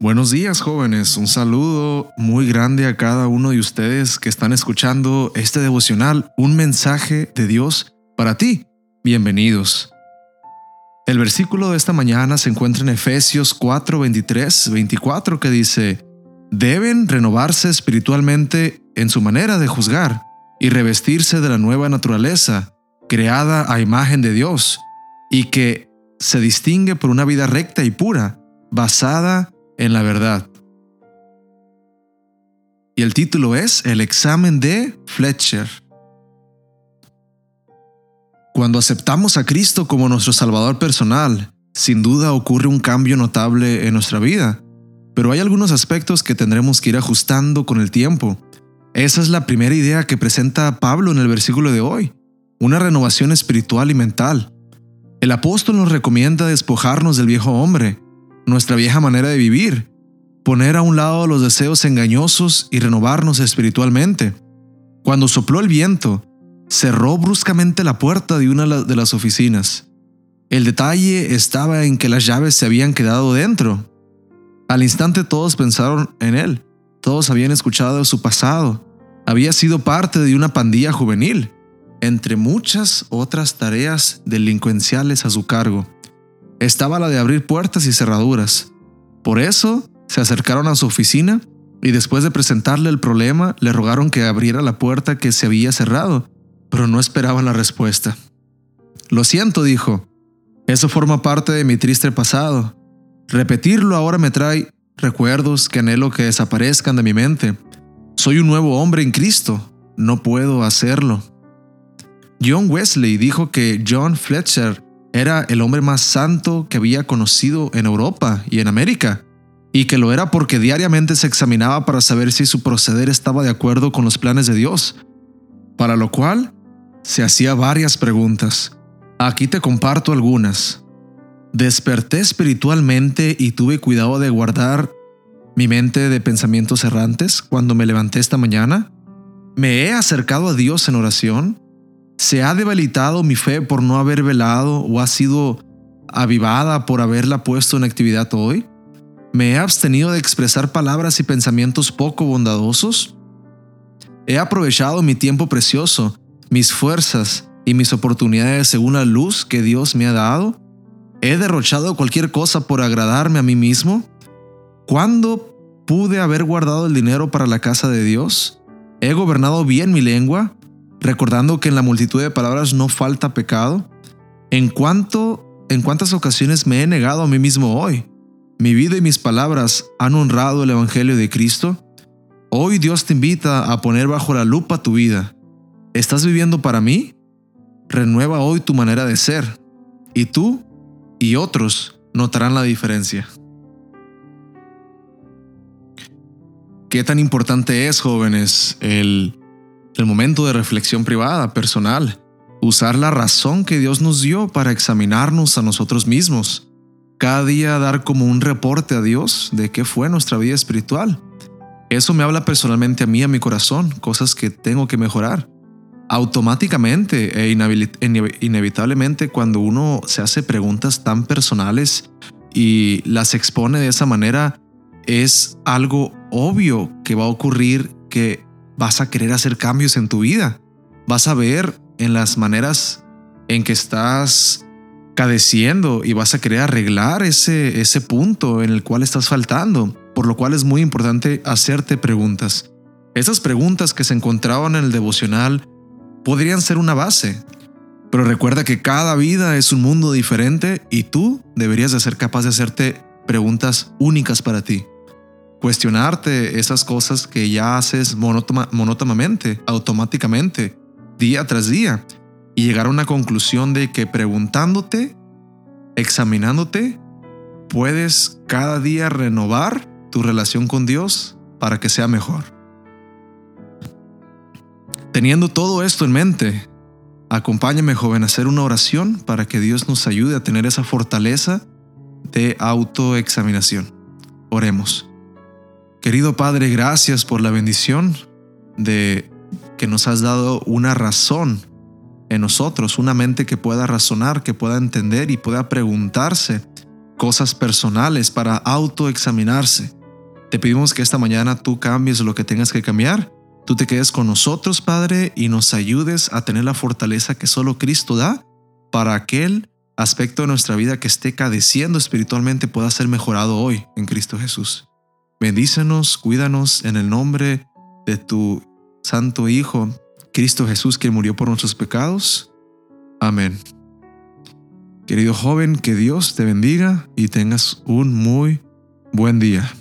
Buenos días jóvenes, un saludo muy grande a cada uno de ustedes que están escuchando este devocional, un mensaje de Dios para ti. Bienvenidos. El versículo de esta mañana se encuentra en Efesios 4, 23, 24 que dice, deben renovarse espiritualmente en su manera de juzgar y revestirse de la nueva naturaleza, creada a imagen de Dios, y que se distingue por una vida recta y pura, basada en la verdad. Y el título es El examen de Fletcher. Cuando aceptamos a Cristo como nuestro Salvador personal, sin duda ocurre un cambio notable en nuestra vida, pero hay algunos aspectos que tendremos que ir ajustando con el tiempo. Esa es la primera idea que presenta Pablo en el versículo de hoy, una renovación espiritual y mental. El apóstol nos recomienda despojarnos del viejo hombre, nuestra vieja manera de vivir, poner a un lado los deseos engañosos y renovarnos espiritualmente. Cuando sopló el viento, cerró bruscamente la puerta de una de las oficinas. El detalle estaba en que las llaves se habían quedado dentro. Al instante todos pensaron en él. Todos habían escuchado su pasado. Había sido parte de una pandilla juvenil, entre muchas otras tareas delincuenciales a su cargo estaba la de abrir puertas y cerraduras. Por eso se acercaron a su oficina y después de presentarle el problema le rogaron que abriera la puerta que se había cerrado, pero no esperaban la respuesta. Lo siento, dijo. Eso forma parte de mi triste pasado. Repetirlo ahora me trae recuerdos que anhelo que desaparezcan de mi mente. Soy un nuevo hombre en Cristo. No puedo hacerlo. John Wesley dijo que John Fletcher era el hombre más santo que había conocido en Europa y en América, y que lo era porque diariamente se examinaba para saber si su proceder estaba de acuerdo con los planes de Dios, para lo cual se hacía varias preguntas. Aquí te comparto algunas. Desperté espiritualmente y tuve cuidado de guardar mi mente de pensamientos errantes cuando me levanté esta mañana. ¿Me he acercado a Dios en oración? ¿Se ha debilitado mi fe por no haber velado o ha sido avivada por haberla puesto en actividad hoy? ¿Me he abstenido de expresar palabras y pensamientos poco bondadosos? ¿He aprovechado mi tiempo precioso, mis fuerzas y mis oportunidades según la luz que Dios me ha dado? ¿He derrochado cualquier cosa por agradarme a mí mismo? ¿Cuándo pude haber guardado el dinero para la casa de Dios? ¿He gobernado bien mi lengua? Recordando que en la multitud de palabras no falta pecado? ¿En cuánto, en cuántas ocasiones me he negado a mí mismo hoy? ¿Mi vida y mis palabras han honrado el Evangelio de Cristo? Hoy Dios te invita a poner bajo la lupa tu vida. ¿Estás viviendo para mí? Renueva hoy tu manera de ser, y tú y otros notarán la diferencia. ¿Qué tan importante es, jóvenes, el el momento de reflexión privada, personal, usar la razón que Dios nos dio para examinarnos a nosotros mismos, cada día dar como un reporte a Dios de qué fue nuestra vida espiritual. Eso me habla personalmente a mí, a mi corazón, cosas que tengo que mejorar. Automáticamente e inevitablemente cuando uno se hace preguntas tan personales y las expone de esa manera, es algo obvio que va a ocurrir que vas a querer hacer cambios en tu vida. Vas a ver en las maneras en que estás cadeciendo y vas a querer arreglar ese, ese punto en el cual estás faltando, por lo cual es muy importante hacerte preguntas. Esas preguntas que se encontraban en el devocional podrían ser una base, pero recuerda que cada vida es un mundo diferente y tú deberías de ser capaz de hacerte preguntas únicas para ti cuestionarte esas cosas que ya haces monótonamente, automáticamente, día tras día, y llegar a una conclusión de que preguntándote, examinándote, puedes cada día renovar tu relación con Dios para que sea mejor. Teniendo todo esto en mente, acompáñame joven a hacer una oración para que Dios nos ayude a tener esa fortaleza de autoexaminación. Oremos. Querido Padre, gracias por la bendición de que nos has dado una razón en nosotros, una mente que pueda razonar, que pueda entender y pueda preguntarse cosas personales para autoexaminarse. Te pedimos que esta mañana tú cambies lo que tengas que cambiar, tú te quedes con nosotros, Padre, y nos ayudes a tener la fortaleza que solo Cristo da para aquel aspecto de nuestra vida que esté cadeciendo espiritualmente pueda ser mejorado hoy en Cristo Jesús. Bendícenos, cuídanos en el nombre de tu Santo Hijo, Cristo Jesús, que murió por nuestros pecados. Amén. Querido joven, que Dios te bendiga y tengas un muy buen día.